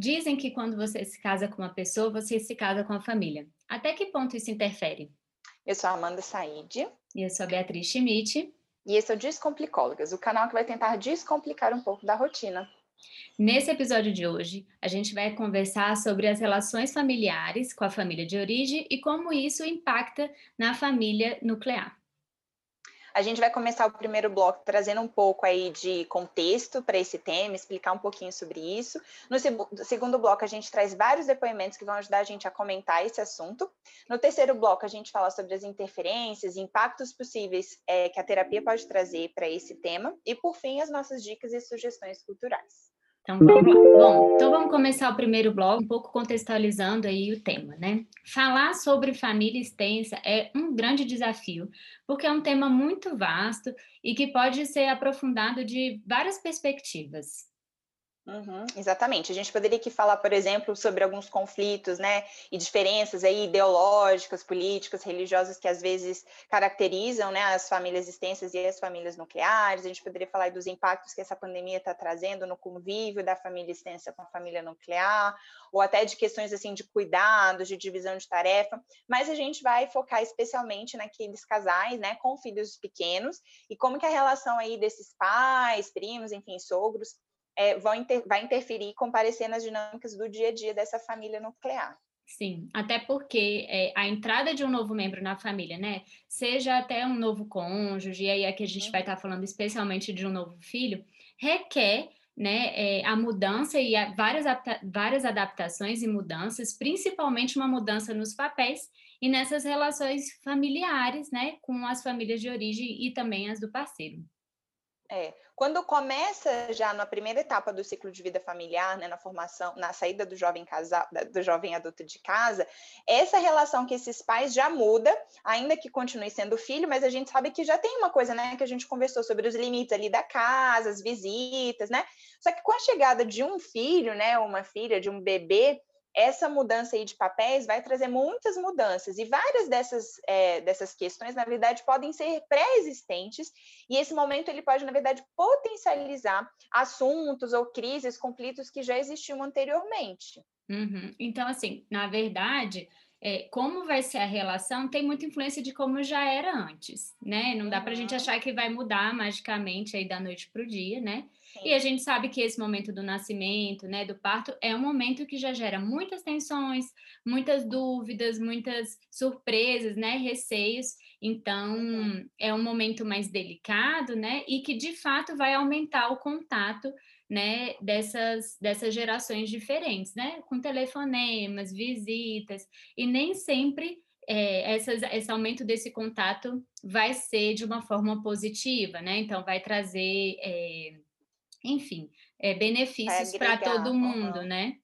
Dizem que quando você se casa com uma pessoa, você se casa com a família. Até que ponto isso interfere? Eu sou a Amanda Said. E eu sou a Beatriz Schmidt. E esse é o Descomplicólogas, o canal que vai tentar descomplicar um pouco da rotina. Nesse episódio de hoje, a gente vai conversar sobre as relações familiares com a família de origem e como isso impacta na família nuclear. A gente vai começar o primeiro bloco trazendo um pouco aí de contexto para esse tema, explicar um pouquinho sobre isso. No segundo bloco, a gente traz vários depoimentos que vão ajudar a gente a comentar esse assunto. No terceiro bloco, a gente fala sobre as interferências impactos possíveis é, que a terapia pode trazer para esse tema. E, por fim, as nossas dicas e sugestões culturais. Então vamos lá. Bom, então vamos começar o primeiro bloco, um pouco contextualizando aí o tema, né? Falar sobre família extensa é um grande desafio, porque é um tema muito vasto e que pode ser aprofundado de várias perspectivas. Uhum, exatamente. A gente poderia aqui falar, por exemplo, sobre alguns conflitos, né, e diferenças aí ideológicas, políticas, religiosas que às vezes caracterizam, né, as famílias extensas e as famílias nucleares. A gente poderia falar dos impactos que essa pandemia está trazendo no convívio da família extensa com a família nuclear, ou até de questões assim de cuidados, de divisão de tarefa. Mas a gente vai focar especialmente naqueles casais, né, com filhos pequenos e como que a relação aí desses pais, primos, enfim, sogros é, vão inter, vai interferir e comparecer nas dinâmicas do dia a dia dessa família nuclear. Sim, até porque é, a entrada de um novo membro na família, né, seja até um novo cônjuge, e aí aqui a gente uhum. vai estar falando especialmente de um novo filho, requer né, é, a mudança e a, várias, várias adaptações e mudanças, principalmente uma mudança nos papéis e nessas relações familiares, né, com as famílias de origem e também as do parceiro. É, quando começa já na primeira etapa do ciclo de vida familiar, né, na formação, na saída do jovem casal, do jovem adulto de casa, essa relação que esses pais já muda, ainda que continue sendo filho, mas a gente sabe que já tem uma coisa, né, que a gente conversou sobre os limites ali da casa, as visitas, né? Só que com a chegada de um filho, né, uma filha, de um bebê, essa mudança aí de papéis vai trazer muitas mudanças, e várias dessas, é, dessas questões, na verdade, podem ser pré-existentes, e esse momento ele pode, na verdade, potencializar assuntos ou crises, conflitos que já existiam anteriormente. Uhum. Então, assim, na verdade, é, como vai ser a relação tem muita influência de como já era antes, né? Não dá para a gente uhum. achar que vai mudar magicamente aí da noite para o dia, né? E a gente sabe que esse momento do nascimento, né, do parto, é um momento que já gera muitas tensões, muitas dúvidas, muitas surpresas, né, receios. Então, uhum. é um momento mais delicado, né, e que de fato vai aumentar o contato, né, dessas, dessas gerações diferentes, né, com telefonemas, visitas, e nem sempre é, essas, esse aumento desse contato vai ser de uma forma positiva, né? Então, vai trazer é, enfim, é, benefícios para todo mundo, uhum. né?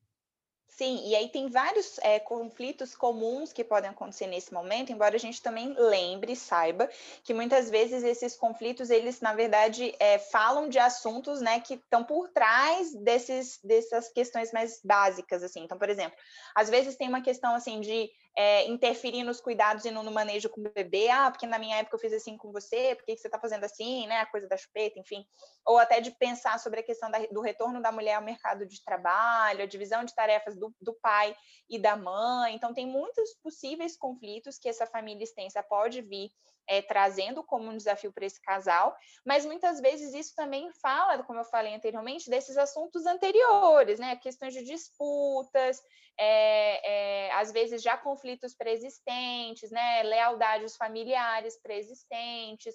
Sim, e aí tem vários é, conflitos comuns que podem acontecer nesse momento, embora a gente também lembre, saiba, que muitas vezes esses conflitos, eles, na verdade, é, falam de assuntos, né, que estão por trás desses, dessas questões mais básicas, assim. Então, por exemplo, às vezes tem uma questão, assim, de é, interferir nos cuidados e no, manejo com o bebê, ah, porque na minha época eu fiz assim com você, por que, que você está fazendo assim, né, a coisa da chupeta, enfim, ou até de pensar sobre a questão da, do retorno da mulher ao mercado de trabalho, a divisão de tarefas do, do pai e da mãe, então tem muitos possíveis conflitos que essa família extensa pode vir é, trazendo como um desafio para esse casal, mas muitas vezes isso também fala, como eu falei anteriormente, desses assuntos anteriores, né? Questões de disputas, é, é, às vezes já conflitos pré-existentes, né? Lealdades familiares pré-existentes,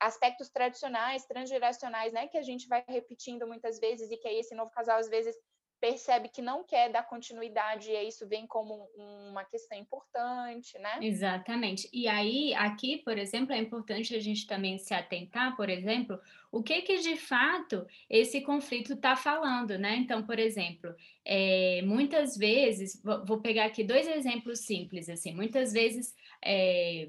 aspectos tradicionais, transgeracionais, né? Que a gente vai repetindo muitas vezes e que aí esse novo casal às vezes percebe que não quer dar continuidade e isso vem como uma questão importante, né? Exatamente. E aí, aqui, por exemplo, é importante a gente também se atentar, por exemplo, o que que de fato esse conflito está falando, né? Então, por exemplo, é, muitas vezes, vou pegar aqui dois exemplos simples, assim, muitas vezes é,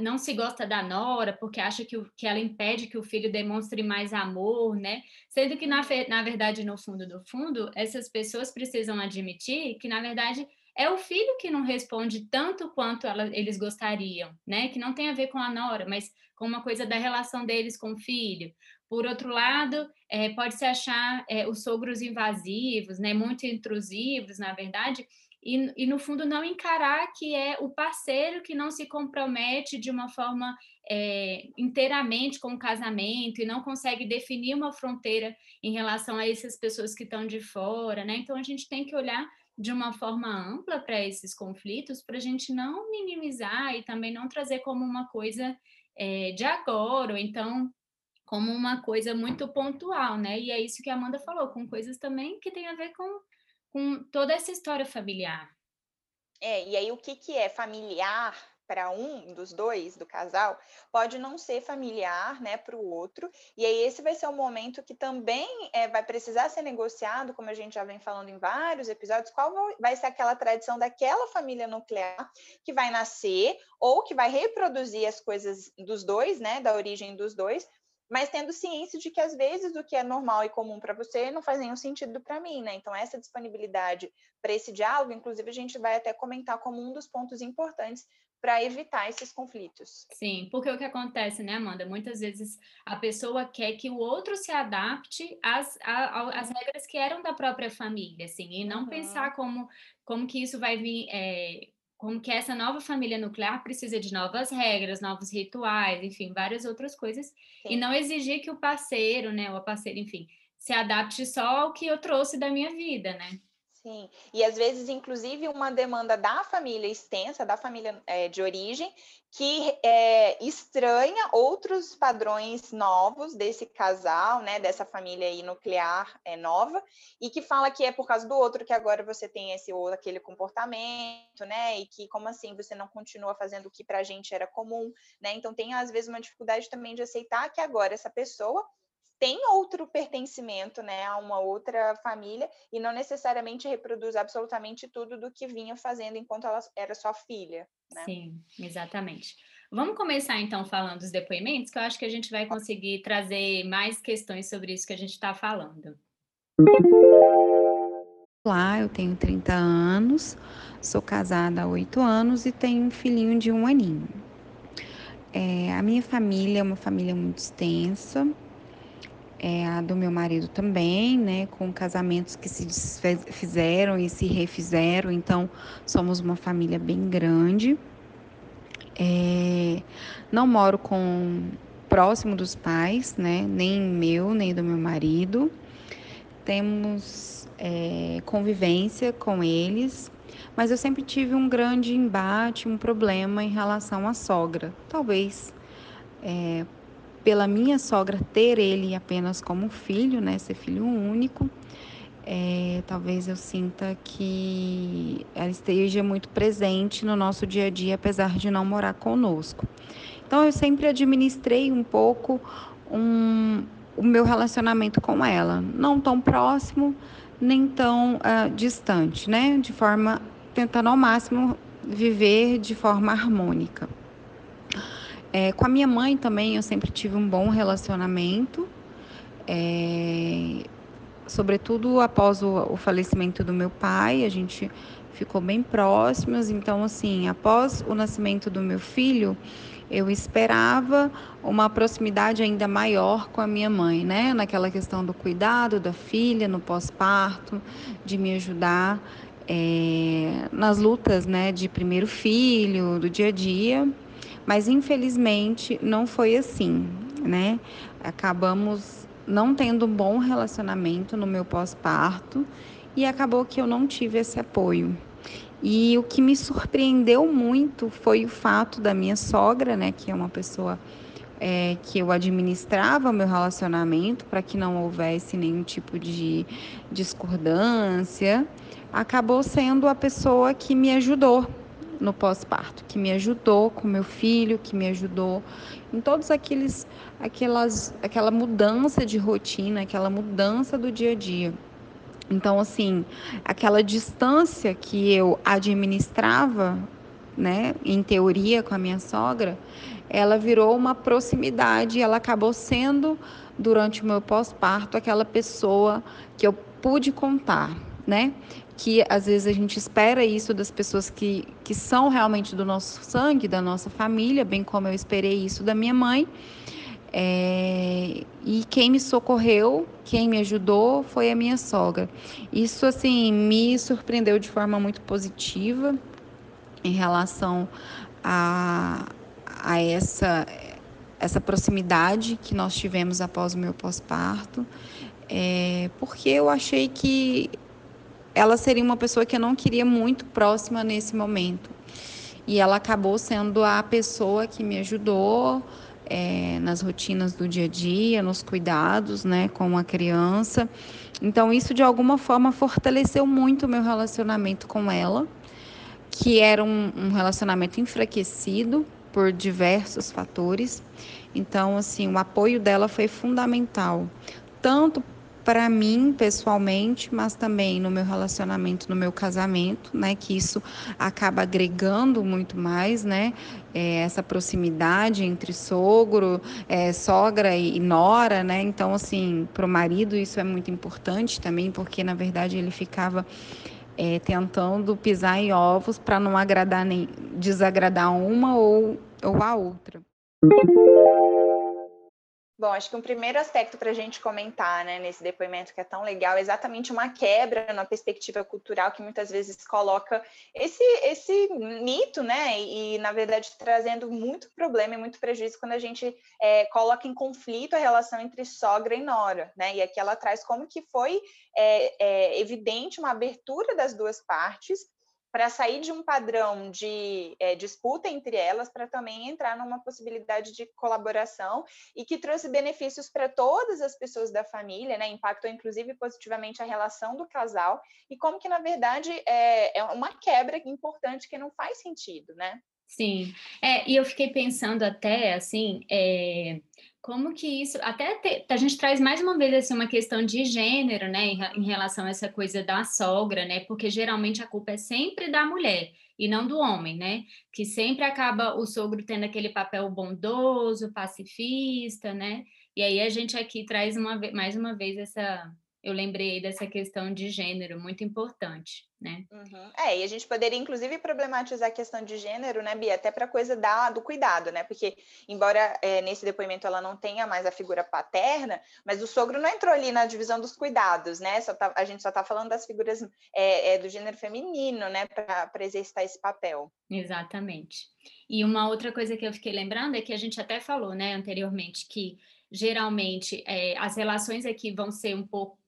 não se gosta da nora porque acha que, o, que ela impede que o filho demonstre mais amor, né? Sendo que, na, na verdade, no fundo do fundo, essas pessoas precisam admitir que, na verdade, é o filho que não responde tanto quanto ela, eles gostariam, né? Que não tem a ver com a nora, mas com uma coisa da relação deles com o filho. Por outro lado, é, pode-se achar é, os sogros invasivos, né? Muito intrusivos, na verdade, e, e, no fundo não encarar que é o parceiro que não se compromete de uma forma é, inteiramente com o casamento e não consegue definir uma fronteira em relação a essas pessoas que estão de fora, né? Então a gente tem que olhar de uma forma ampla para esses conflitos para a gente não minimizar e também não trazer como uma coisa é, de agora, ou então como uma coisa muito pontual, né? E é isso que a Amanda falou, com coisas também que tem a ver com com toda essa história familiar. É, e aí o que, que é familiar para um dos dois do casal pode não ser familiar, né, para o outro. E aí esse vai ser um momento que também é, vai precisar ser negociado, como a gente já vem falando em vários episódios, qual vai ser aquela tradição daquela família nuclear que vai nascer ou que vai reproduzir as coisas dos dois, né, da origem dos dois, mas tendo ciência de que às vezes o que é normal e comum para você não faz nenhum sentido para mim, né? Então, essa disponibilidade para esse diálogo, inclusive, a gente vai até comentar como um dos pontos importantes para evitar esses conflitos. Sim, porque o que acontece, né, Amanda? Muitas vezes a pessoa quer que o outro se adapte às, às regras que eram da própria família, assim, e não uhum. pensar como, como que isso vai vir. É, como que essa nova família nuclear precisa de novas regras, novos rituais, enfim, várias outras coisas, Sim. e não exigir que o parceiro, né, ou a parceira, enfim, se adapte só ao que eu trouxe da minha vida, né? Sim, e às vezes, inclusive, uma demanda da família extensa, da família é, de origem, que é, estranha outros padrões novos desse casal, né, dessa família aí nuclear é, nova, e que fala que é por causa do outro que agora você tem esse ou aquele comportamento, né, e que como assim você não continua fazendo o que para a gente era comum, né? Então tem às vezes uma dificuldade também de aceitar que agora essa pessoa tem outro pertencimento né, a uma outra família e não necessariamente reproduz absolutamente tudo do que vinha fazendo enquanto ela era sua filha. Né? Sim, exatamente. Vamos começar então falando dos depoimentos, que eu acho que a gente vai conseguir trazer mais questões sobre isso que a gente está falando. Olá, eu tenho 30 anos, sou casada há 8 anos e tenho um filhinho de um aninho. É, a minha família é uma família muito extensa, é, a do meu marido também, né, com casamentos que se fizeram e se refizeram, então somos uma família bem grande. É, não moro com próximo dos pais, né, nem meu nem do meu marido. Temos é, convivência com eles, mas eu sempre tive um grande embate, um problema em relação à sogra. Talvez é, pela minha sogra ter ele apenas como filho, né, ser filho único, é, talvez eu sinta que ela esteja muito presente no nosso dia a dia, apesar de não morar conosco. Então eu sempre administrei um pouco um, o meu relacionamento com ela, não tão próximo nem tão uh, distante, né? De forma tentando ao máximo viver de forma harmônica. É, com a minha mãe também eu sempre tive um bom relacionamento, é, sobretudo após o, o, falecimento do meu pai, a gente ficou bem próximos. Então, assim, após o nascimento do meu filho, eu esperava uma proximidade ainda maior com a minha mãe, né? Naquela questão do cuidado da filha no pós-parto, de me ajudar é, nas lutas, né, de primeiro filho, do dia a dia. Mas infelizmente não foi assim, né? Acabamos não tendo um bom relacionamento no meu pós-parto e acabou que eu não tive esse apoio. E o que me surpreendeu muito foi o fato da minha sogra, né, que é uma pessoa é, que eu administrava meu relacionamento para que não houvesse nenhum tipo de discordância, acabou sendo a pessoa que me ajudou no pós-parto, que me ajudou com meu filho, que me ajudou em todos aqueles aquelas aquela mudança de rotina, aquela mudança do dia a dia. Então assim, aquela distância que eu administrava, né, em teoria com a minha sogra, ela virou uma proximidade, ela acabou sendo durante o meu pós-parto aquela pessoa que eu pude contar, né? que às vezes a gente espera isso das pessoas que, que são realmente do nosso sangue, da nossa família, bem como eu esperei isso da minha mãe. É, e quem me socorreu, quem me ajudou foi a minha sogra. Isso, assim, me surpreendeu de forma muito positiva em relação a, a essa, essa proximidade que nós tivemos após o meu pós-parto, é, porque eu achei que ela seria uma pessoa que eu não queria muito próxima nesse momento. E ela acabou sendo a pessoa que me ajudou é, nas rotinas do dia a dia, nos cuidados né, com a criança. Então, isso de alguma forma fortaleceu muito o meu relacionamento com ela, que era um, um relacionamento enfraquecido por diversos fatores. Então, assim, o apoio dela foi fundamental, tanto para mim pessoalmente, mas também no meu relacionamento, no meu casamento, né? Que isso acaba agregando muito mais, né? É, essa proximidade entre sogro, é, sogra e nora, né? Então, assim, para o marido isso é muito importante também, porque na verdade ele ficava é, tentando pisar em ovos para não agradar nem desagradar uma ou, ou a outra. Bom, acho que um primeiro aspecto para a gente comentar né, nesse depoimento que é tão legal é exatamente uma quebra na perspectiva cultural que muitas vezes coloca esse, esse mito, né? E, na verdade, trazendo muito problema e muito prejuízo quando a gente é, coloca em conflito a relação entre sogra e nora, né? E aqui ela traz como que foi é, é, evidente uma abertura das duas partes para sair de um padrão de é, disputa entre elas, para também entrar numa possibilidade de colaboração e que trouxe benefícios para todas as pessoas da família, né? Impactou inclusive positivamente a relação do casal e como que na verdade é, é uma quebra importante que não faz sentido, né? Sim, é, e eu fiquei pensando até assim, é, como que isso, até te, a gente traz mais uma vez assim, uma questão de gênero, né, em, em, relação a essa coisa da sogra, né, porque geralmente a culpa é sempre da mulher e não do homem, né, que sempre acaba o sogro tendo aquele papel bondoso, pacifista, né, e aí a gente aqui traz uma, mais uma vez essa, eu lembrei dessa questão de gênero, muito importante, né? Uhum. É, e a gente poderia, inclusive, problematizar a questão de gênero, né, Bia, até para a coisa da, do cuidado, né? Porque, embora é, nesse depoimento ela não tenha mais a figura paterna, mas o sogro não entrou ali na divisão dos cuidados, né? Só tá, a gente só está falando das figuras é, é, do gênero feminino, né, para exercitar esse papel. Exatamente. E uma outra coisa que eu fiquei lembrando é que a gente até falou, né, anteriormente, que geralmente é, as relações aqui vão ser um pouco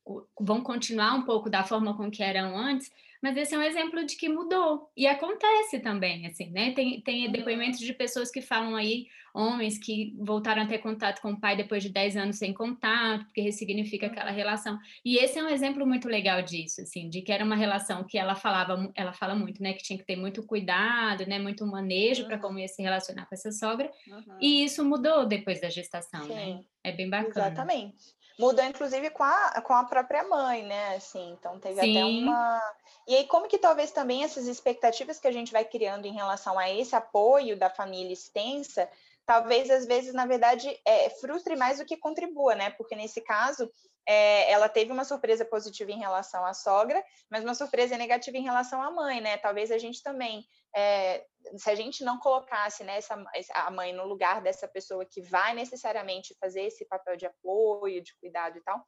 vão continuar um pouco da forma com que eram antes, mas esse é um exemplo de que mudou. E acontece também, assim, né? Tem, tem uhum. depoimentos de pessoas que falam aí, homens que voltaram a ter contato com o pai depois de 10 anos sem contato, porque ressignifica aquela uhum. relação. E esse é um exemplo muito legal disso, assim, de que era uma relação que ela falava, ela fala muito, né? Que tinha que ter muito cuidado, né? Muito manejo uhum. para como ia se relacionar com essa sogra. Uhum. E isso mudou depois da gestação, né? Sim. né? É bem bacana. Exatamente mudou inclusive com a, com a própria mãe, né? Assim, então teve Sim. até uma. E aí, como que talvez também essas expectativas que a gente vai criando em relação a esse apoio da família extensa, talvez às vezes, na verdade, é, frustre mais do que contribua, né? Porque nesse caso, é, ela teve uma surpresa positiva em relação à sogra, mas uma surpresa negativa em relação à mãe, né? Talvez a gente também é, se a gente não colocasse né, essa, a mãe no lugar dessa pessoa que vai necessariamente fazer esse papel de apoio, de cuidado e tal,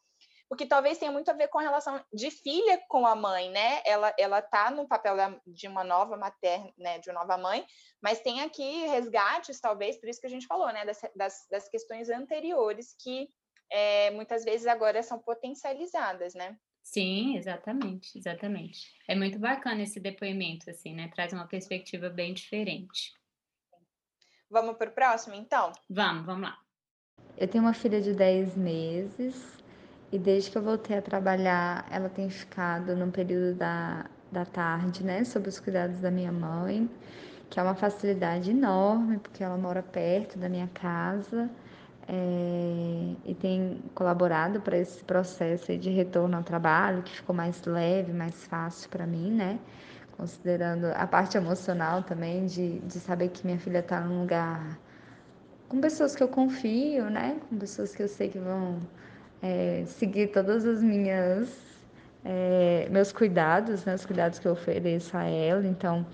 porque talvez tenha muito a ver com a relação de filha com a mãe, né? Ela ela tá no papel de uma nova materna, né, de uma nova mãe, mas tem aqui resgates, talvez, por isso que a gente falou, né, das, das, das questões anteriores que é, muitas vezes agora são potencializadas, né? Sim, exatamente, exatamente. É muito bacana esse depoimento, assim, né? Traz uma perspectiva bem diferente. Vamos para o próximo, então? Vamos, vamos lá. Eu tenho uma filha de 10 meses e desde que eu voltei a trabalhar, ela tem ficado no período da, da tarde, né? Sob os cuidados da minha mãe, que é uma facilidade enorme, porque ela mora perto da minha casa é, e tem colaborado para esse processo de retorno ao trabalho, que ficou mais leve, mais fácil para mim, né? Considerando a parte emocional também, de, de saber que minha filha está num lugar com pessoas que eu confio, né? Com pessoas que eu sei que vão é, seguir todas as minhas é, meus cuidados, né, os cuidados que eu ofereço a ela. Então,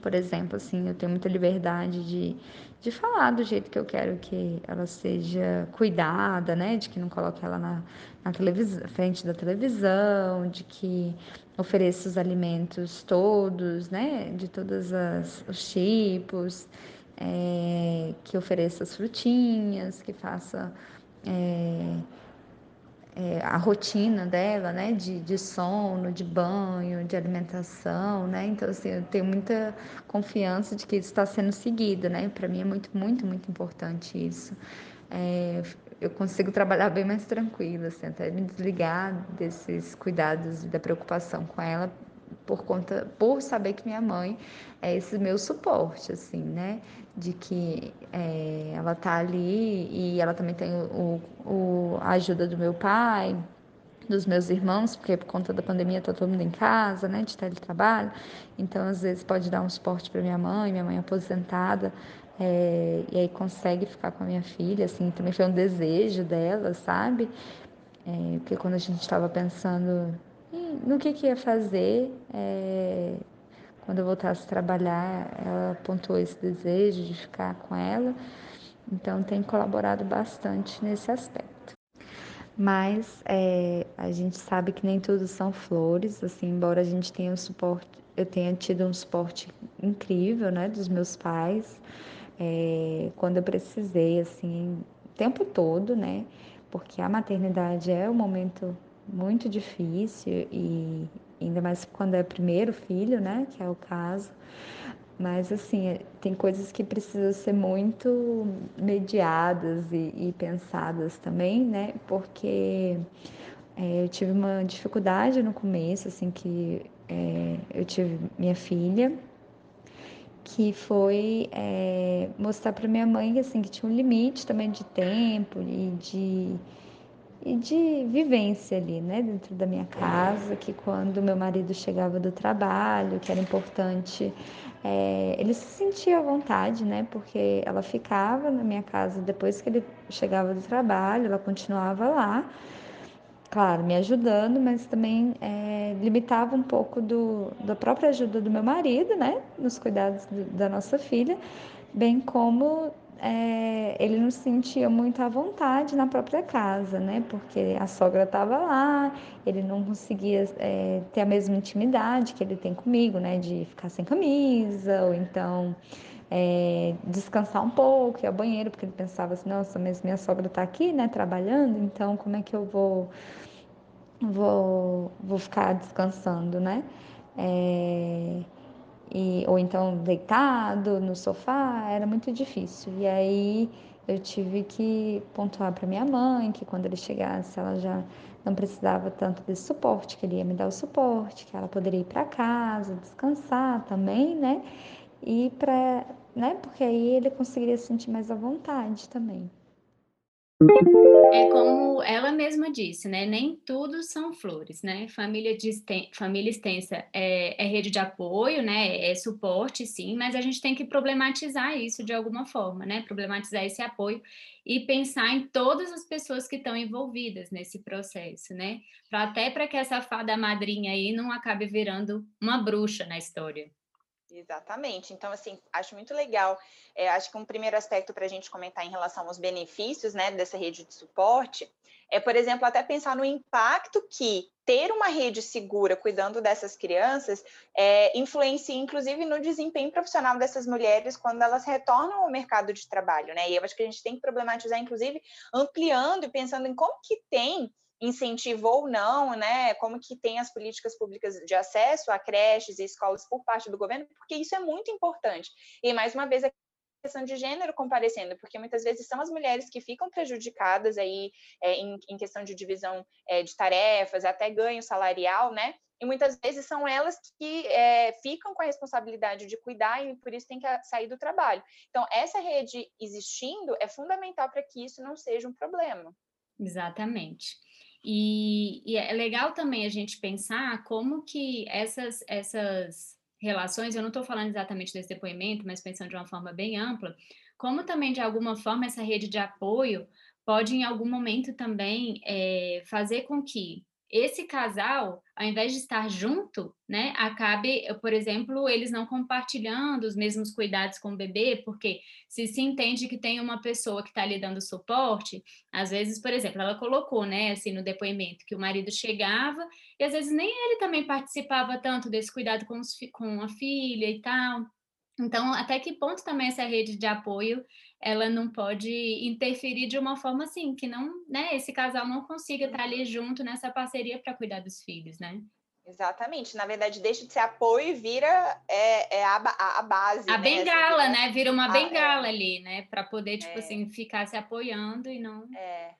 por exemplo, assim, eu tenho muita liberdade de, de falar do jeito que eu quero que ela seja cuidada, né? De que não coloque ela na, na frente da televisão, de que ofereça os alimentos todos, né? De todos os tipos, é, que ofereça as frutinhas, que faça. É, é, a rotina dela, né, de, de sono, de banho, de alimentação, né, então assim, eu tenho muita confiança de que isso está sendo seguido, né, para mim é muito, muito, muito importante isso. É, eu consigo trabalhar bem mais tranquila, assim, até me desligar desses cuidados e da preocupação com ela por conta, por saber que minha mãe é esse meu suporte, assim, né? De que é, ela tá ali e ela também tem o, o, a ajuda do meu pai, dos meus irmãos, porque por conta da pandemia tá todo mundo em casa, né? De teletrabalho. Então, às vezes, pode dar um suporte para minha mãe, minha mãe é aposentada. É, e aí consegue ficar com a minha filha, assim, também foi um desejo dela, sabe? É, porque quando a gente estava pensando no que, que ia fazer, é, quando eu voltasse a trabalhar, ela apontou esse desejo de ficar com ela, então tem colaborado bastante nesse aspecto. Mas é, a gente sabe que nem tudo são flores, assim, embora a gente tenha um suporte, eu tenha tido um suporte incrível, né, dos meus pais, é, quando eu precisei, assim, o tempo todo, né, porque a maternidade é um momento muito difícil e ainda mais quando é primeiro filho, né, que é o caso. Mas assim, tem coisas que precisam ser muito mediadas e, e pensadas também, né? Porque é, eu tive uma dificuldade no começo, assim, que é, eu tive minha filha, que foi é, mostrar para minha mãe assim que tinha um limite também de tempo e de e de vivência ali, né, dentro da minha casa, que quando meu marido chegava do trabalho, que era importante, é, ele se sentia à vontade, né, porque ela ficava na minha casa depois que ele chegava do trabalho, ela continuava lá, claro, me ajudando, mas também é, limitava um pouco do, da própria ajuda do meu marido, né, nos cuidados do, da nossa filha, bem como é, ele não se sentia muito à vontade na própria casa, né? Porque a sogra estava lá, ele não conseguia é, ter a mesma intimidade que ele tem comigo, né? De ficar sem camisa, ou então é, descansar um pouco, ir ao banheiro, porque ele pensava assim, nossa, mas minha sogra está aqui, né? Trabalhando, então como é que eu vou, vou, vou ficar descansando, né? É, e, ou então deitado no sofá, era muito difícil. E aí eu tive que pontuar para minha mãe que quando ele chegasse ela já não precisava tanto desse suporte, que ele ia me dar o suporte, que ela poderia ir para casa, descansar também, né? E para, né? Porque aí ele conseguiria se sentir mais à vontade também. É como ela disse, né? Nem tudo são flores, né? Família, exten família extensa é, é, rede de apoio, né? É suporte, sim, mas a gente tem que problematizar isso de alguma forma, né? Problematizar esse apoio e pensar em todas as pessoas que estão envolvidas nesse processo, né? Pra, até para que essa fada madrinha aí não acabe virando uma bruxa na história. Exatamente. Então, assim, acho muito legal. É, acho que um primeiro aspecto para a gente comentar em relação aos benefícios né, dessa rede de suporte é, por exemplo, até pensar no impacto que ter uma rede segura cuidando dessas crianças é, influencia, inclusive, no desempenho profissional dessas mulheres quando elas retornam ao mercado de trabalho, né? E eu acho que a gente tem que problematizar, inclusive, ampliando e pensando em como que tem incentivo ou não, né? Como que tem as políticas públicas de acesso a creches e escolas por parte do governo, porque isso é muito importante. E mais uma vez a questão de gênero comparecendo, porque muitas vezes são as mulheres que ficam prejudicadas aí é, em, em, questão de divisão é, de tarefas, até ganho salarial, né? E muitas vezes são elas que é, ficam com a responsabilidade de cuidar e por isso tem que sair do trabalho. Então, essa rede existindo é fundamental para que isso não seja um problema. Exatamente. E, e, é legal também a gente pensar como que essas, essas relações, eu não estou falando exatamente desse depoimento, mas pensando de uma forma bem ampla, como também, de alguma forma, essa rede de apoio pode, em algum momento, também é, fazer com que esse casal, ao invés de estar junto, né, acabe, por exemplo, eles não compartilhando os mesmos cuidados com o bebê, porque se se entende que tem uma pessoa que está lhe dando suporte, às vezes, por exemplo, ela colocou, né, assim, no depoimento, que o marido chegava e às vezes nem ele também participava tanto desse cuidado com, os, com a filha e tal. Então, até que ponto também essa rede de apoio ela não pode interferir de uma forma assim, que não, né, esse casal não consiga estar ali junto nessa parceria para cuidar dos filhos, né? Exatamente. Na verdade, deixa de ser apoio e vira é, é a, a, base. A né? bengala, né? Vira uma ah, bengala é. ali, né? Para poder, tipo é. assim, ficar se apoiando e não. É.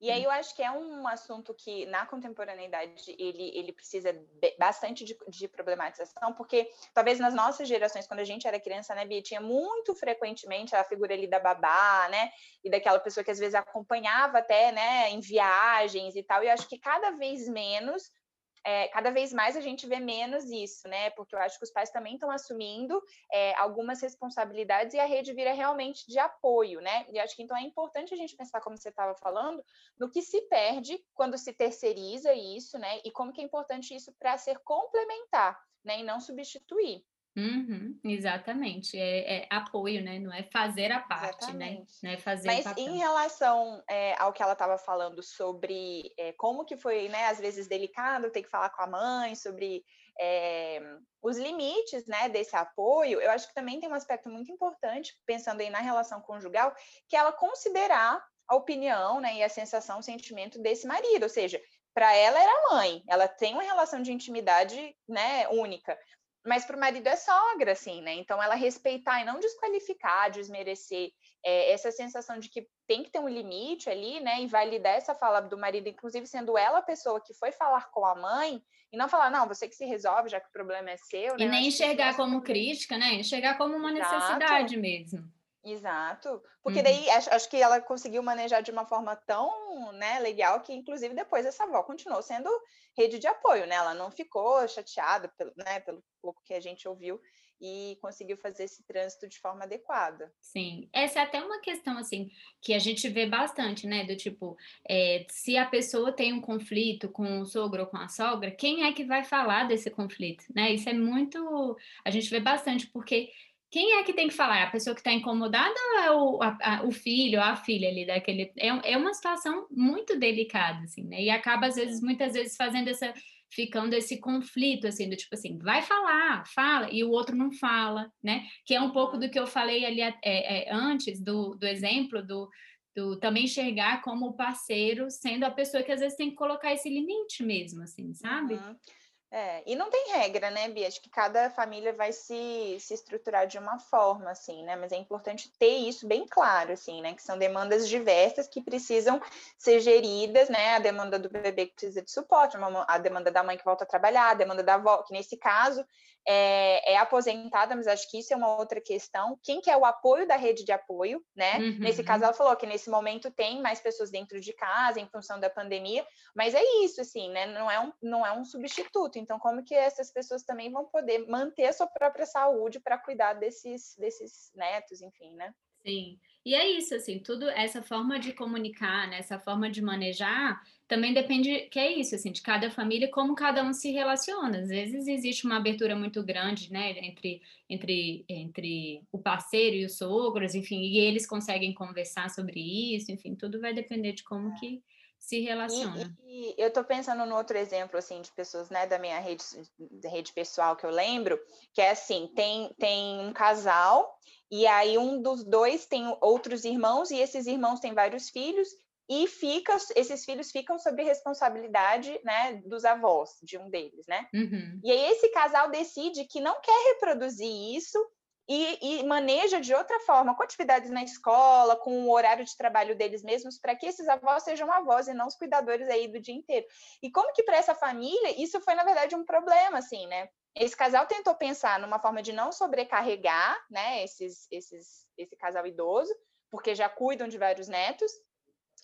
E aí hum. eu acho que é um assunto que na contemporaneidade ele, ele precisa bastante de, de, problematização, porque talvez nas nossas gerações, quando a gente era criança, né, Bia, tinha muito frequentemente a figura ali da babá, né, e daquela pessoa que às vezes acompanhava até, né, em viagens e tal, e eu acho que cada vez menos é, cada vez mais a gente vê menos isso, né? Porque eu acho que os pais também estão assumindo é, algumas responsabilidades e a rede vira realmente de apoio, né? E acho que então é importante a gente pensar, como você estava falando, no que se perde quando se terceiriza isso, né? E como que é importante isso para ser complementar, né? E não substituir. Uhum, exatamente, é, é, apoio, né? Não é fazer a parte, né? Não é fazer Mas em relação é, ao que ela estava falando sobre é, como que foi, né? Às vezes delicado ter que falar com a mãe sobre é, os limites, né? Desse apoio, eu acho que também tem um aspecto muito importante pensando aí na relação conjugal, que ela considerar a opinião, né? E a sensação, o sentimento desse marido, ou seja, para ela era mãe, ela tem uma relação de intimidade, né? Única mas para o marido é sogra, assim, né? Então ela respeitar e não desqualificar, desmerecer é, essa sensação de que tem que ter um limite ali, né? E validar essa fala do marido, inclusive sendo ela a pessoa que foi falar com a mãe, e não falar, não, você que se resolve, já que o problema é seu. E né? nem enxergar como crítica, né? Enxergar como uma Exato. necessidade mesmo. Exato, porque uhum. daí acho, acho, que ela conseguiu manejar de uma forma tão né, legal que, inclusive, depois essa avó continuou sendo rede de apoio, né? Ela não ficou chateada pelo, né, pelo pouco que a gente ouviu e conseguiu fazer esse trânsito de forma adequada. Sim, essa é até uma questão assim que a gente vê bastante, né? Do tipo, é, se a pessoa tem um conflito com o sogro ou com a sogra, quem é que vai falar desse conflito, né? Isso é muito, a gente vê bastante porque quem é que tem que falar? É a pessoa que está incomodada ou é o, a, a, o filho ou a filha ali daquele. É, é uma situação muito delicada, assim, né? E acaba, às vezes, muitas vezes, fazendo essa. ficando esse conflito, assim, do tipo assim, vai falar, fala, e o outro não fala, né? Que é um pouco do que eu falei ali é, é, antes, do, do exemplo do, do também enxergar como parceiro, sendo a pessoa que às vezes tem que colocar esse limite mesmo, assim, sabe? Uhum. É, e não tem regra, né, Bia? Acho que cada família vai se, se estruturar de uma forma, assim, né? Mas é importante ter isso bem claro, assim, né? Que são demandas diversas que precisam ser geridas, né? A demanda do bebê que precisa de suporte, a demanda da mãe que volta a trabalhar, a demanda da avó, que nesse caso é, é, aposentada, mas acho que isso é uma outra questão. Quem que é o apoio da rede de apoio, né? Uhum. Nesse caso, ela falou que nesse momento tem mais pessoas dentro de casa em função da pandemia, mas é isso, assim, né? Não é um, não é um substituto. Então, como que essas pessoas também vão poder manter a sua própria saúde para cuidar desses, desses netos, enfim, né? Sim. E é isso, assim, tudo essa forma de comunicar, né, essa forma de manejar, também depende, que é isso, assim, de cada família, como cada um se relaciona. Às vezes existe uma abertura muito grande, né, entre, entre, entre o parceiro e os sogros, enfim, e eles conseguem conversar sobre isso, enfim, tudo vai depender de como que se relaciona. E, e eu estou pensando no outro exemplo, assim, de pessoas, né, da minha rede, rede pessoal que eu lembro, que é assim, tem, tem um casal, e aí um dos dois tem outros irmãos, e esses irmãos têm vários filhos, e fica, esses filhos ficam sob responsabilidade né, dos avós, de um deles, né? Uhum. E aí esse casal decide que não quer reproduzir isso e, e, maneja de outra forma, com atividades na escola, com o horário de trabalho deles mesmos, para que esses avós sejam avós e não os cuidadores aí do dia inteiro. E como que para essa família isso foi, na verdade, um problema, assim, né? Esse casal tentou pensar numa forma de não sobrecarregar, né, esses, esses, esse casal idoso, porque já cuidam de vários netos,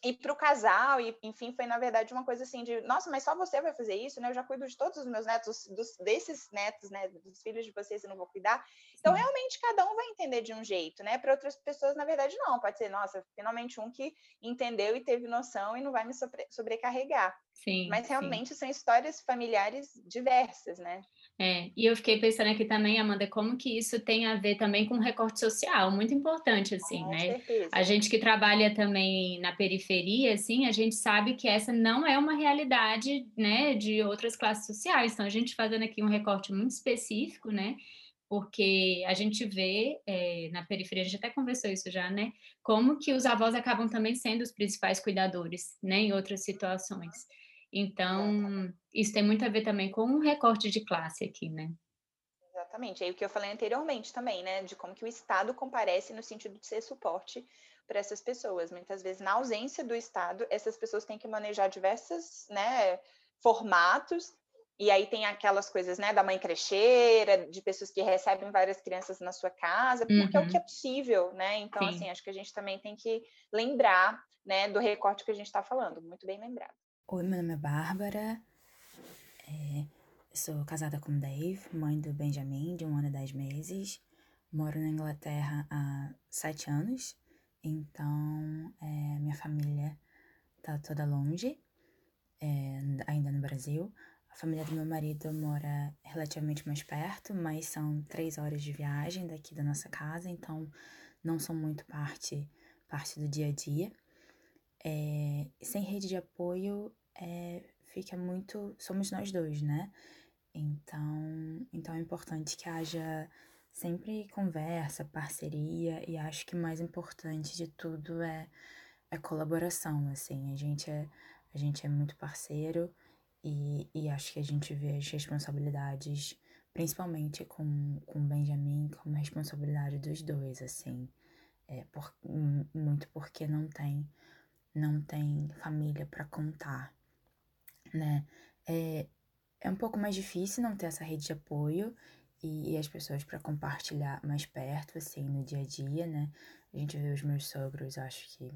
e para o casal, e enfim, foi na verdade uma coisa assim de, nossa, mas só você vai fazer isso, né? Eu já cuido de todos os meus netos, dos, desses netos, né? Dos filhos de vocês, eu não vou cuidar. Então, Sim. realmente, cada um vai entender de um jeito, né? Para outras pessoas, na verdade, não. Pode ser, nossa, finalmente um que entendeu e teve noção e não vai me sobre, sobrecarregar. Sim, Mas realmente sim. são histórias familiares diversas, né? É, e eu fiquei pensando aqui também, Amanda, como que isso tem a ver também com recorte social, muito importante, assim, Com né? certeza. A gente que trabalha também na periferia, assim, a gente sabe que essa não é uma realidade, né, de outras classes sociais. Então, a gente fazendo aqui um recorte muito específico, né? Porque a gente vê é, na periferia, a gente até conversou isso já, né? Como que os avós acabam também sendo os principais cuidadores, né, em outras situações. Então, isso tem muito a ver também com o recorte de classe aqui, né? Exatamente. Aí o que eu falei anteriormente também, né? De como que o Estado comparece no sentido de ser suporte para essas pessoas. Muitas vezes, na ausência do Estado, essas pessoas têm que manejar diversos né, formatos. E aí tem aquelas coisas, né, da mãe crecheira, de pessoas que recebem várias crianças na sua casa, porque uhum. é o que é possível, né? Então, Sim. assim, acho que a gente também tem que lembrar, né, do recorte que a gente está falando. Muito bem lembrado. Oi, meu nome é Bárbara. É, sou casada com Dave, mãe do Benjamin, de um ano e dez meses. Moro na Inglaterra há sete anos, então é, minha família tá toda longe, é, ainda no Brasil. A família do meu marido mora relativamente mais perto, mas são três horas de viagem daqui da nossa casa, então não são muito parte, parte do dia a dia. É, sem rede de apoio, é, fica muito. Somos nós dois, né? Então, então é importante que haja sempre conversa, parceria, e acho que mais importante de tudo é, é colaboração, assim. A gente é, a gente é muito parceiro e, e acho que a gente vê as responsabilidades, principalmente com, com o Benjamin, como responsabilidade dos dois, assim. É, por, muito porque não tem, não tem família para contar né? É, é um pouco mais difícil não ter essa rede de apoio e, e as pessoas para compartilhar mais perto, assim, no dia a dia, né? A gente vê os meus sogros, acho que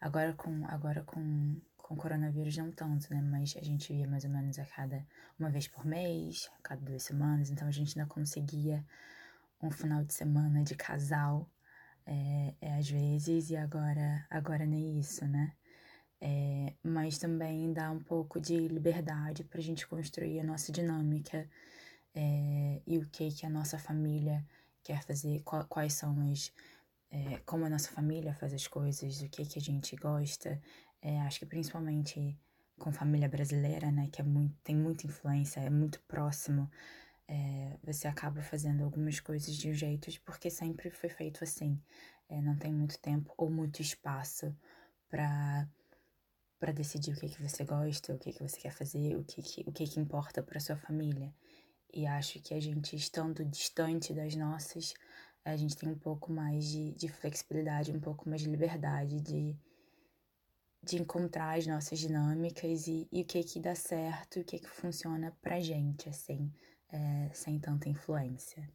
agora com agora com com coronavírus não tanto, né? Mas a gente via mais ou menos a cada uma vez por mês, a cada duas semanas, então a gente não conseguia um final de semana de casal é, é, às vezes e agora agora nem isso, né? É, mas também dá um pouco de liberdade para a gente construir a nossa dinâmica é, e o que que a nossa família quer fazer, quais são as é, como a nossa família faz as coisas, o que que a gente gosta. É, acho que principalmente com família brasileira, né, que é muito, tem muita influência, é muito próximo. É, você acaba fazendo algumas coisas de um jeito porque sempre foi feito assim. É, não tem muito tempo ou muito espaço para para decidir o que, que você gosta, o que, que você quer fazer, o que, que, o que, que importa para sua família. E acho que a gente, estando distante das nossas, a gente tem um pouco mais de, de flexibilidade, um pouco mais de liberdade de, de encontrar as nossas dinâmicas e, e o que que dá certo, o que que funciona pra gente, assim, é, sem tanta influência.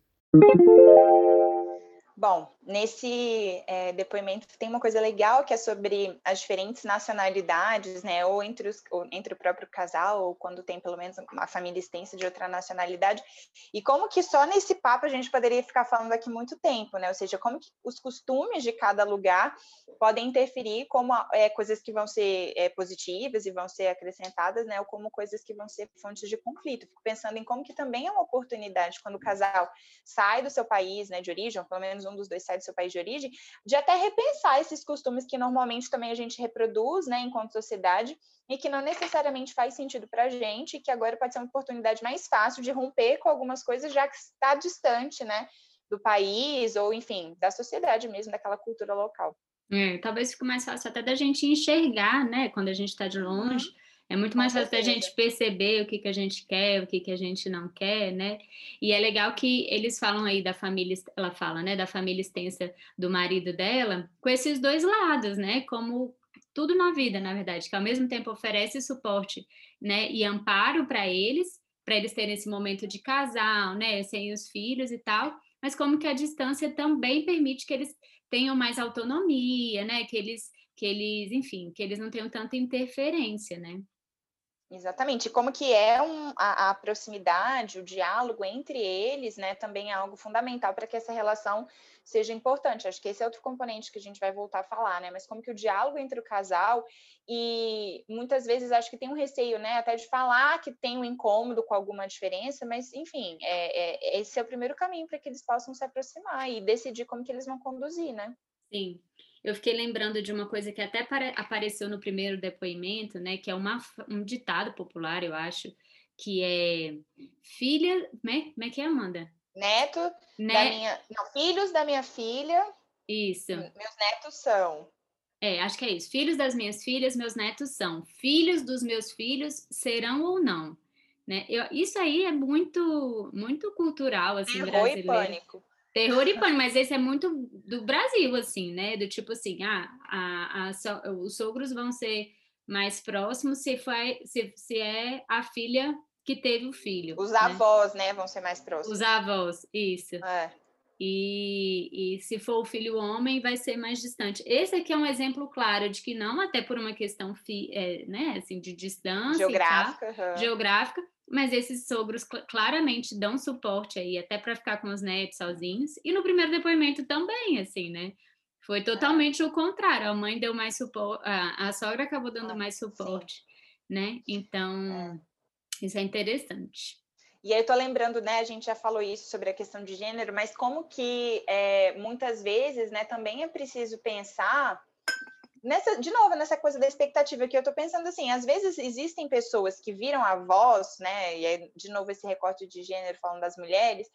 Bom, nesse é, depoimento tem uma coisa legal que é sobre as diferentes nacionalidades, né? Ou entre, os, ou entre o próprio casal, ou quando tem pelo menos uma família extensa de outra nacionalidade. E como que só nesse papo a gente poderia ficar falando aqui muito tempo, né? Ou seja, como que os costumes de cada lugar podem interferir como é, coisas que vão ser é, positivas e vão ser acrescentadas, né? Ou como coisas que vão ser fontes de conflito. Fico pensando em como que também é uma oportunidade quando o casal sai do seu país, né? De origem, pelo menos um dos dois sai do seu país de origem, de até repensar esses costumes que normalmente também a gente reproduz, né, enquanto sociedade, e que não necessariamente faz sentido para a gente, e que agora pode ser uma oportunidade mais fácil de romper com algumas coisas, já que está distante, né, do país, ou enfim, da sociedade mesmo, daquela cultura local. É, talvez fique mais fácil até da gente enxergar, né, quando a gente está de longe, uhum é muito mais fácil a gente perceber o que, que a gente quer, o que, que a gente não quer, né? E é legal que eles falam aí da família, ela fala, né, da família extensa do marido dela, com esses dois lados, né? Como tudo na vida, na verdade, que ao mesmo tempo oferece suporte, né, e amparo para eles, para eles terem esse momento de casal, né, sem os filhos e tal, mas como que a distância também permite que eles tenham mais autonomia, né, que eles que eles, enfim, que eles não tenham tanta interferência, né? Exatamente. E como que é um, a, a, proximidade, o diálogo entre eles, né, também é algo fundamental para que essa relação seja importante. Acho que esse é outro componente que a gente vai voltar a falar, né? Mas como que o diálogo entre o casal e muitas vezes acho que tem um receio, né, até de falar que tem um incômodo com alguma diferença, mas enfim, é, é esse é o primeiro caminho para que eles possam se aproximar e decidir como que eles vão conduzir, né? Sim. Eu fiquei lembrando de uma coisa que até apareceu no primeiro depoimento, né? Que é uma, um ditado popular, eu acho, que é filha. Né? Como é que é, Amanda? Neto né? da minha. Não, filhos da minha filha. Isso. Meus netos são. É, acho que é isso. Filhos das minhas filhas, meus netos são. Filhos dos meus filhos serão ou não. Né? Eu, isso aí é muito, muito cultural, assim, Terror brasileiro. e pânico. Terror e pânico, mas esse é muito do Brasil, assim, né? Do tipo assim, ah, a, a, os sogros vão ser mais próximos se, foi, se, se é a filha que teve o filho. Os né? avós, né, vão ser mais próximos. Os avós, isso. É. E, e se for o filho homem, vai ser mais distante. Esse aqui é um exemplo claro de que não, até por uma questão fi, é, né, assim, de distância geográfica, uhum. geográfica, mas esses sogros claramente dão suporte aí, até para ficar com os netos sozinhos. E no primeiro depoimento também, assim, né? Foi totalmente é. o contrário. A mãe deu mais suporte, a, a sogra acabou dando ah, mais suporte, sim. né? Então, é. isso é interessante. E aí eu tô lembrando, né, a gente já falou isso sobre a questão de gênero, mas como que é, muitas vezes, né, também é preciso pensar nessa, de novo, nessa coisa da expectativa que eu estou pensando assim, às vezes existem pessoas que viram a voz, né, e aí, de novo esse recorte de gênero falando das mulheres,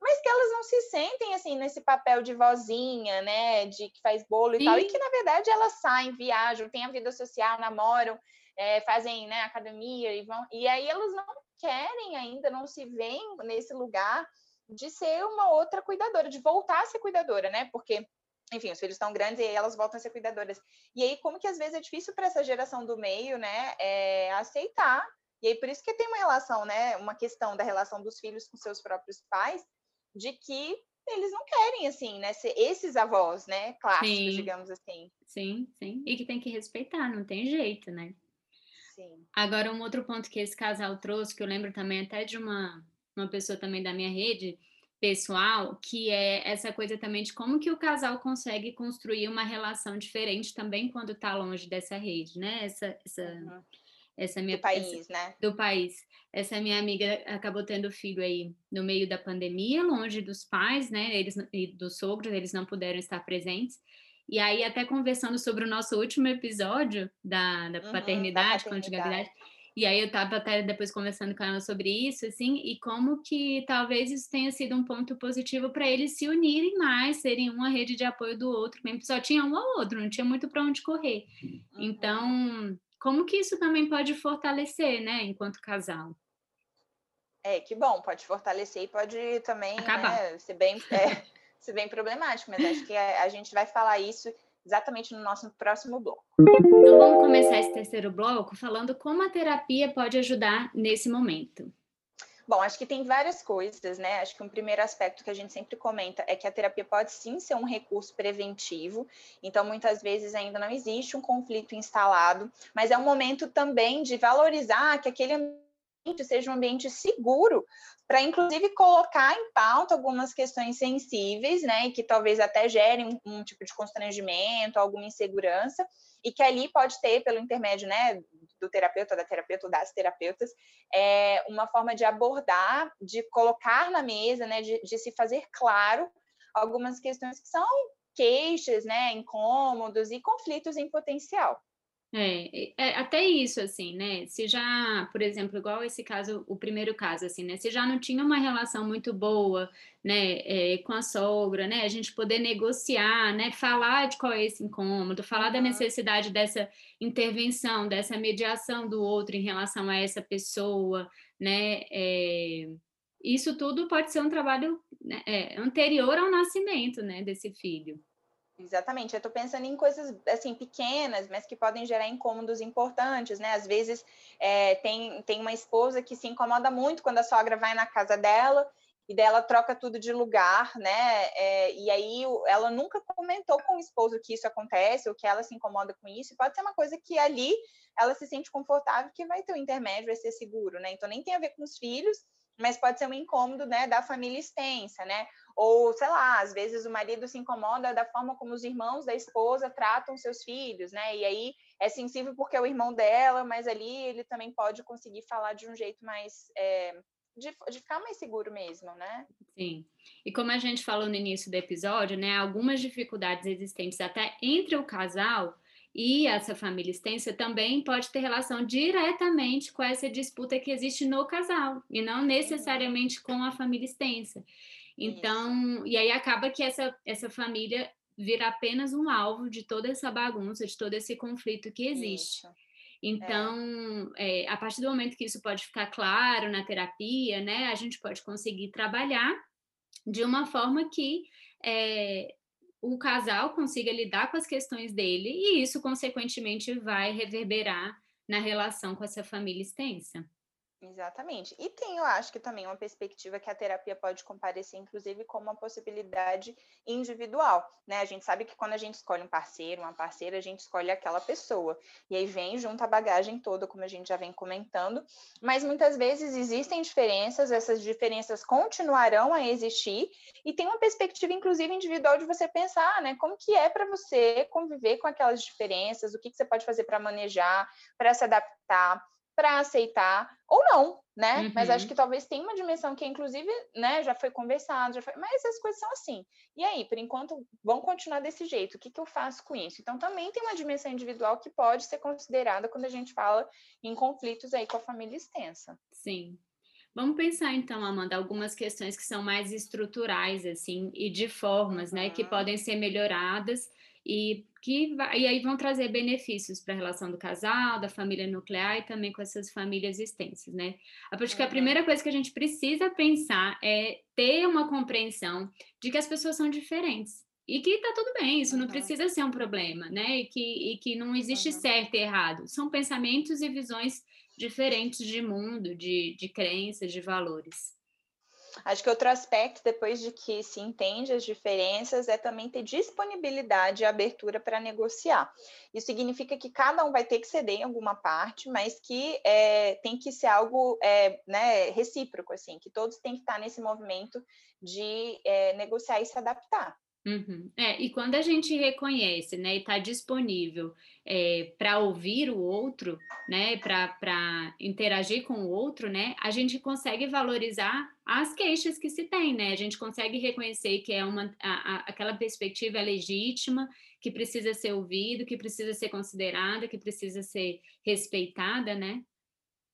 mas que elas não se sentem assim nesse papel de vozinha, né, de que faz bolo e Sim. tal, e que na verdade elas saem, viajam, têm a vida social, namoram, é, fazem né, academia e vão, e aí elas não querem ainda, não se veem nesse lugar de ser uma outra cuidadora, de voltar a ser cuidadora, né? Porque enfim, os filhos estão grandes e aí elas voltam a ser cuidadoras. E aí, como que às vezes é difícil para essa geração do meio, né, é, aceitar. E aí, por isso que tem uma relação, né, uma questão da relação dos filhos com seus próprios pais, de que eles não querem, assim, né, ser esses avós, né, clássicos, sim. digamos assim. Sim, sim. E que tem que respeitar, não tem jeito, né? Sim. Agora, um outro ponto que esse casal trouxe, que eu lembro também até de uma, uma pessoa também da minha rede, pessoal, que é essa coisa também de como que o casal consegue construir uma relação diferente também quando está longe dessa rede, né? Essa, essa, uhum. essa minha do país, essa, né? Do país. Essa minha amiga acabou tendo filho aí no meio da pandemia, longe dos pais, né? Eles e dos sogros, eles não puderam estar presentes. E aí, até conversando sobre o nosso último episódio da, da uhum, paternidade, da e aí eu estava até depois conversando com ela sobre isso, assim, e como que talvez isso tenha sido um ponto positivo para eles se unirem mais, serem uma rede de apoio do outro, mesmo só tinha um ao outro, não tinha muito para onde correr. Uhum. Então, como que isso também pode fortalecer, né, enquanto casal? É, que bom, pode fortalecer e pode também né, ser, bem, é, ser bem problemático, mas acho que a, a gente vai falar isso exatamente no nosso próximo bloco. Então vamos começar esse terceiro bloco falando como a terapia pode ajudar nesse momento. Bom, acho que tem várias coisas, né? Acho que um primeiro aspecto que a gente sempre comenta é que a terapia pode sim ser um recurso preventivo. Então, muitas vezes ainda não existe um conflito instalado, mas é um momento também de valorizar que aquele seja um ambiente seguro para inclusive colocar em pauta algumas questões sensíveis, né, que talvez até gerem um, um, tipo de constrangimento, alguma insegurança, e que ali pode ter, pelo intermédio, né, do terapeuta, da terapeuta ou das terapeutas, é, uma forma de abordar, de colocar na mesa, né, de, de se fazer claro algumas questões que são queixas, né, incômodos e conflitos em potencial. É, é, até isso, assim, né? Se já, por exemplo, igual esse caso, o primeiro caso, assim, né? Se já não tinha uma relação muito boa, né, é, com a sogra, né? A gente poder negociar, né? Falar de qual é esse incômodo, falar da necessidade dessa intervenção, dessa mediação do outro em relação a essa pessoa, né? É, isso tudo pode ser um trabalho né, é, anterior ao nascimento, né, desse filho. Exatamente, eu estou pensando em coisas assim pequenas, mas que podem gerar incômodos importantes, né? Às vezes é, tem, tem uma esposa que se incomoda muito quando a sogra vai na casa dela e dela troca tudo de lugar, né? É, e aí ela nunca comentou com o esposo que isso acontece ou que ela se incomoda com isso. Pode ser uma coisa que ali ela se sente confortável que vai ter o intermédio, vai ser seguro, né? Então nem tem a ver com os filhos, mas pode ser um incômodo, né, da família extensa, né? Ou, sei lá, às vezes o marido se incomoda da forma como os irmãos da esposa tratam seus filhos, né? E aí é sensível porque é o irmão dela, mas ali ele também pode conseguir falar de um jeito mais é, de, de, ficar mais seguro mesmo, né? Sim. E como a gente falou no início do episódio, né, algumas dificuldades existentes até entre o casal e essa família extensa também pode ter relação diretamente com essa disputa que existe no casal e não necessariamente com a família extensa. Então, e aí acaba que essa, essa família vira apenas um alvo de toda essa bagunça, de todo esse conflito que existe. Isso. Então, é. É, a partir do momento que isso pode ficar claro na terapia, né, a gente pode conseguir trabalhar de uma forma que é, o casal consiga lidar com as questões dele e isso, consequentemente, vai reverberar na relação com essa família extensa. Exatamente. E tem, eu acho que também uma perspectiva que a terapia pode comparecer, inclusive, como uma possibilidade individual, né? A gente sabe que quando a gente escolhe um parceiro, uma parceira, a gente escolhe aquela pessoa. E aí vem junto a bagagem toda, como a gente já vem comentando. Mas muitas vezes existem diferenças, essas diferenças continuarão a existir, e tem uma perspectiva, inclusive, individual de você pensar, né? Como que é para você conviver com aquelas diferenças, o que, que você pode fazer para manejar, para se adaptar para aceitar ou não, né? Uhum. Mas acho uhum. que talvez tenha uma dimensão que, inclusive, né, já foi conversado, já foi... mas as coisas são assim. E aí, por enquanto, vão continuar desse jeito. O que, que eu faço com isso? Então, também tem uma dimensão individual que pode ser considerada quando a gente fala em conflitos aí com a família extensa. Sim. Vamos pensar então, Amanda, algumas questões que são mais estruturais assim e de formas, uhum. né, que podem ser melhoradas e que e aí vão trazer benefícios para a relação do casal, da família nuclear e também com essas famílias extensas, né? Acho que a primeira coisa que a gente precisa pensar é ter uma compreensão de que as pessoas são diferentes e que tá tudo bem, isso uhum. não precisa ser um problema, né? E que, e que não existe uhum. certo e errado, são pensamentos e visões diferentes de mundo, de, de crenças, de valores. Acho que outro aspecto, depois de que se entende as diferenças, é também ter disponibilidade e abertura para negociar. Isso significa que cada um vai ter que ceder em alguma parte, mas que é, tem que ser algo é, né, recíproco, assim, que todos têm que estar nesse movimento de é, negociar e se adaptar. Uhum. É, e quando a gente reconhece, né, e está disponível é, para ouvir o outro, né, para interagir com o outro, né, a gente consegue valorizar as queixas que se tem, né, a gente consegue reconhecer que é uma, a, a, aquela perspectiva é legítima, que precisa ser ouvido, que precisa ser considerada, que precisa ser respeitada, né,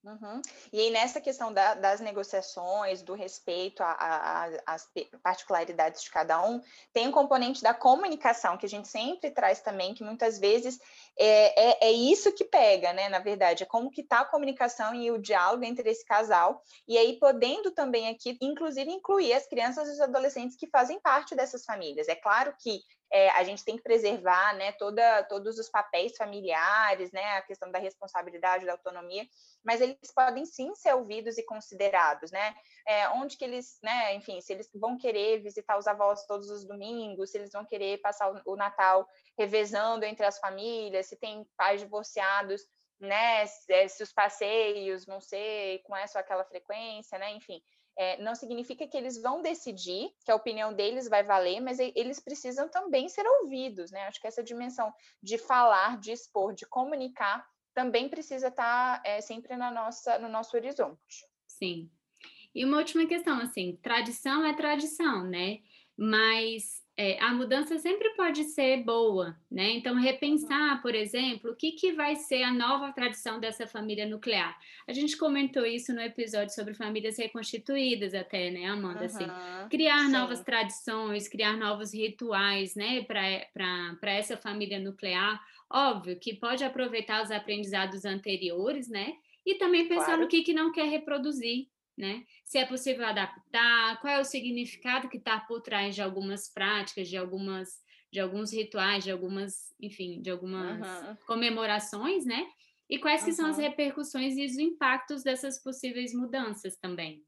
Uhum. E aí, nessa questão da, das negociações, do respeito às particularidades de cada um, tem um componente da comunicação, que a gente sempre traz também, que muitas vezes é, é, é isso que pega, né? Na verdade, é como que está a comunicação e o diálogo entre esse casal, e aí podendo também aqui, inclusive, incluir as crianças e os adolescentes que fazem parte dessas famílias. É claro que é, a gente tem que preservar né, toda, todos os papéis familiares, né, a questão da responsabilidade, da autonomia, mas eles podem sim ser ouvidos e considerados, né? É, onde que eles, né, enfim, se eles vão querer visitar os avós todos os domingos, se eles vão querer passar o, o Natal revezando entre as famílias, se tem pais divorciados, né, se, é, se os passeios vão ser com essa ou aquela frequência, né, enfim é, não significa que eles vão decidir, que a opinião deles vai valer, mas eles precisam também ser ouvidos, né? Acho que essa dimensão de falar, de expor, de comunicar, também precisa estar é, sempre na nossa, no nosso horizonte. Sim. E uma última questão, assim, tradição é tradição, né? Mas é, a mudança sempre pode ser boa, né? Então, repensar, por exemplo, o que, que vai ser a nova tradição dessa família nuclear. A gente comentou isso no episódio sobre famílias reconstituídas, até, né, Amanda? Uhum, assim, criar sim. novas tradições, criar novos rituais, né, para essa família nuclear. Óbvio que pode aproveitar os aprendizados anteriores, né? E também pensar claro. no que, que não quer reproduzir, né? Se é possível adaptar, qual é o significado que está por trás de algumas práticas, de algumas, de alguns rituais, de algumas, enfim, de algumas uhum. comemorações, né? E quais uhum. que são as repercussões e os impactos dessas possíveis mudanças também.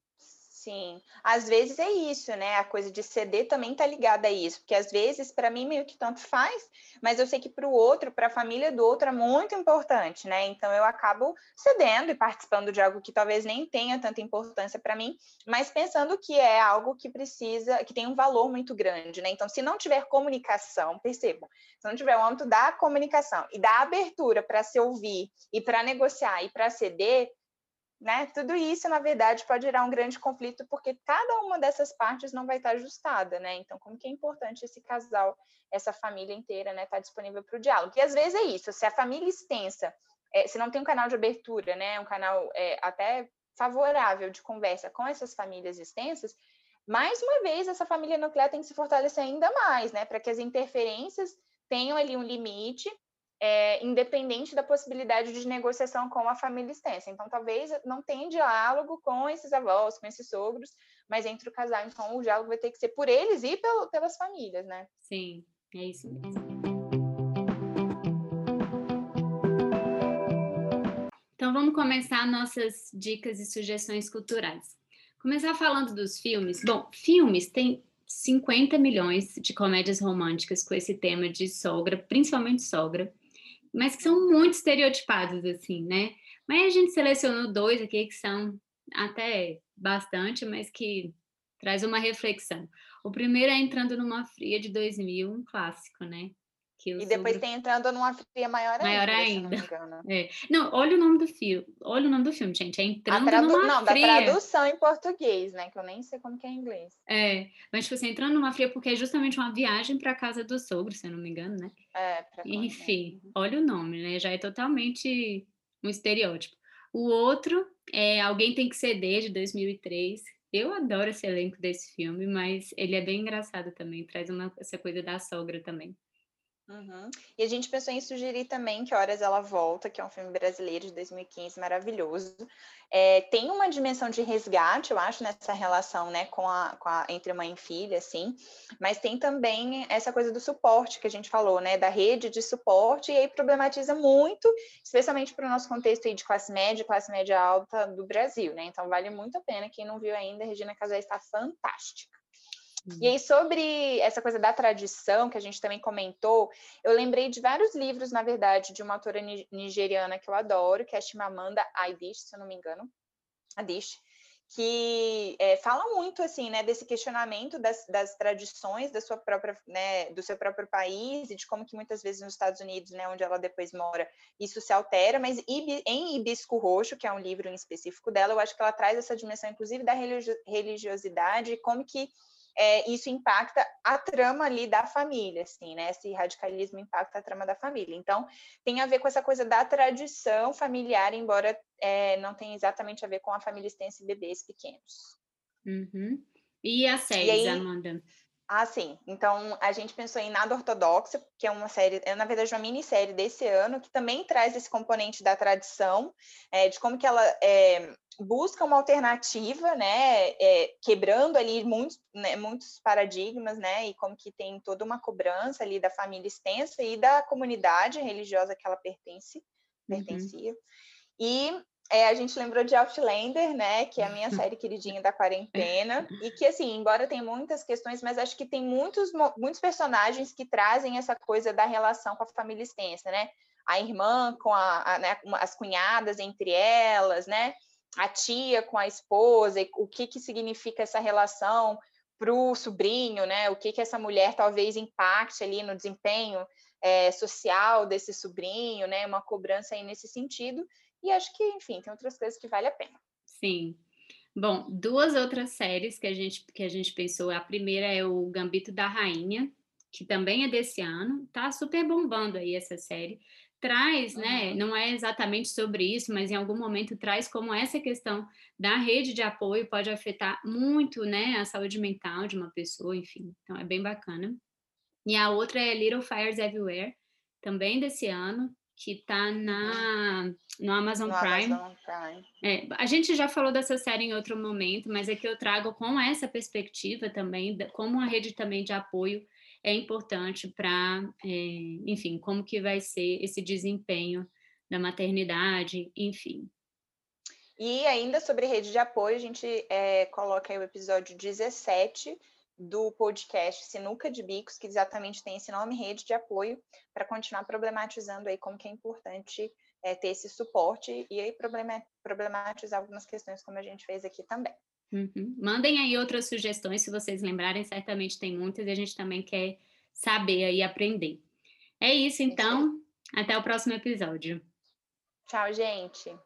Sim, às vezes é isso, né? A coisa de ceder também tá ligada a isso, porque às vezes para mim meio que tanto faz, mas eu sei que para o outro, para a família do outro é muito importante, né? Então eu acabo cedendo e participando de algo que talvez nem tenha tanta importância para mim, mas pensando que é algo que precisa, que tem um valor muito grande, né? Então se não tiver comunicação, percebam, se não tiver o âmbito da comunicação e da abertura para se ouvir e para negociar e para ceder, né? Tudo isso, na verdade, pode gerar um grande conflito, porque cada uma dessas partes não vai estar ajustada, né? Então, como que é importante esse casal, essa família inteira, né, estar tá disponível para o diálogo? E às vezes é isso, se a família extensa, é, se não tem um canal de abertura, né, um canal é, até favorável de conversa com essas famílias extensas, mais uma vez essa família nuclear tem que se fortalecer ainda mais, né, para que as interferências tenham ali um limite é, independente da possibilidade de negociação com a família extensa. Então, talvez não tenha diálogo com esses avós, com esses sogros, mas entre o casal, então, o diálogo vai ter que ser por eles e pelo, pelas famílias, né? Sim, é isso mesmo. Então, vamos começar nossas dicas e sugestões culturais. Começar falando dos filmes. Bom, filmes tem 50 milhões de comédias românticas com esse tema de sogra, principalmente sogra mas que são muito estereotipados, assim, né? Mas a gente selecionou dois aqui que são até bastante, mas que traz uma reflexão. O primeiro é Entrando numa Fria de 2000, um clássico, né? E depois sobre... tem entrando numa fria maior, maior ainda. ainda. Não, é. não, olha o nome do filme. Olha o nome do filme, gente. É entrando tradu... numa não, fria. Não, da tradução em português, né? Que eu nem sei como que é em inglês. É, mas tipo assim, entrando numa fria porque é justamente uma viagem para casa do sogro, se eu não me engano, né? É, pra Enfim, uhum. olha o nome, né? Já é totalmente um estereótipo. O outro é Alguém Tem Que Ceder, de 2003. Eu adoro esse elenco desse filme, mas ele é bem engraçado também, traz uma, essa coisa da sogra também. Uhum. E a gente pensou em sugerir também que Horas Ela Volta, que é um filme brasileiro de 2015 maravilhoso. É, tem uma dimensão de resgate, eu acho, nessa relação né, com a, com a, entre mãe e filha, assim, mas tem também essa coisa do suporte que a gente falou, né? Da rede de suporte, e aí problematiza muito, especialmente para o nosso contexto de classe média, classe média alta do Brasil, né? Então vale muito a pena. Quem não viu ainda, Regina Casais está fantástica. E aí, sobre essa coisa da tradição, que a gente também comentou, eu lembrei de vários livros, na verdade, de uma autora nigeriana que eu adoro, que é Chimamanda Adichie, se eu não me engano, Adichie, que é, fala muito assim, né, desse questionamento das, das, tradições da sua própria, né, do seu próprio país e de como que muitas vezes nos Estados Unidos, né, onde ela depois mora, isso se altera. Mas em Hibisco Roxo, que é um livro em específico dela, eu acho que ela traz essa dimensão, inclusive, da religiosidade e como que é, isso impacta a trama ali da família, assim, né? Esse radicalismo impacta a trama da família. Então, tem a ver com essa coisa da tradição familiar, embora é, não tenha exatamente a ver com a família extensa e bebês pequenos. Uhum. E a série, Amanda? Ah, sim. Então, a gente pensou em Nada Ortodoxa, que é uma série, é na verdade uma minissérie desse ano, que também traz esse componente da tradição, é, de como que ela é, busca uma alternativa, né, é, quebrando ali muitos, né, muitos paradigmas, né, e como que tem toda uma cobrança ali da família extensa e da comunidade religiosa que ela pertence, uhum. pertencia. E é, a gente lembrou de Outlander, né? Que é a minha série queridinha da quarentena. E que, assim, embora tenha muitas questões, mas acho que tem muitos, muitos personagens que trazem essa coisa da relação com a família extensa, né? A irmã com a, a né, as cunhadas entre elas, né? A tia com a esposa, e o que, que significa essa relação para o sobrinho, né? O que, que essa mulher talvez impacte ali no desempenho é, social desse sobrinho, né? Uma cobrança aí nesse sentido. E acho que, enfim, tem outras coisas que vale a pena. Sim. Bom, duas outras séries que a gente, que a gente pensou. A primeira é o Gambito da Rainha, que também é desse ano. Tá super bombando aí essa série. Traz, né, uhum. né? Não é exatamente sobre isso, mas em algum momento traz como essa questão da rede de apoio pode afetar muito, né, a saúde mental de uma pessoa, enfim. Então é bem bacana. E a outra é Little Fires Everywhere, também desse ano que está na no Amazon no Prime. Amazon Prime. É, a gente já falou dessa série em outro momento, mas é que eu trago com essa perspectiva também, como a rede também de apoio é importante para, é, enfim, como que vai ser esse desempenho da maternidade, enfim. E ainda sobre rede de apoio, a gente é, coloca aí o episódio 17 do podcast Sinuca de Bicos, que exatamente tem esse nome, rede de apoio, para continuar problematizando aí como que é importante é, ter esse suporte e aí problematizar algumas questões como a gente fez aqui também. Uhum. Mandem aí outras sugestões, se vocês lembrarem, certamente tem muitas e a gente também quer saber aí aprender. É isso, então. Até o próximo episódio. Tchau, gente.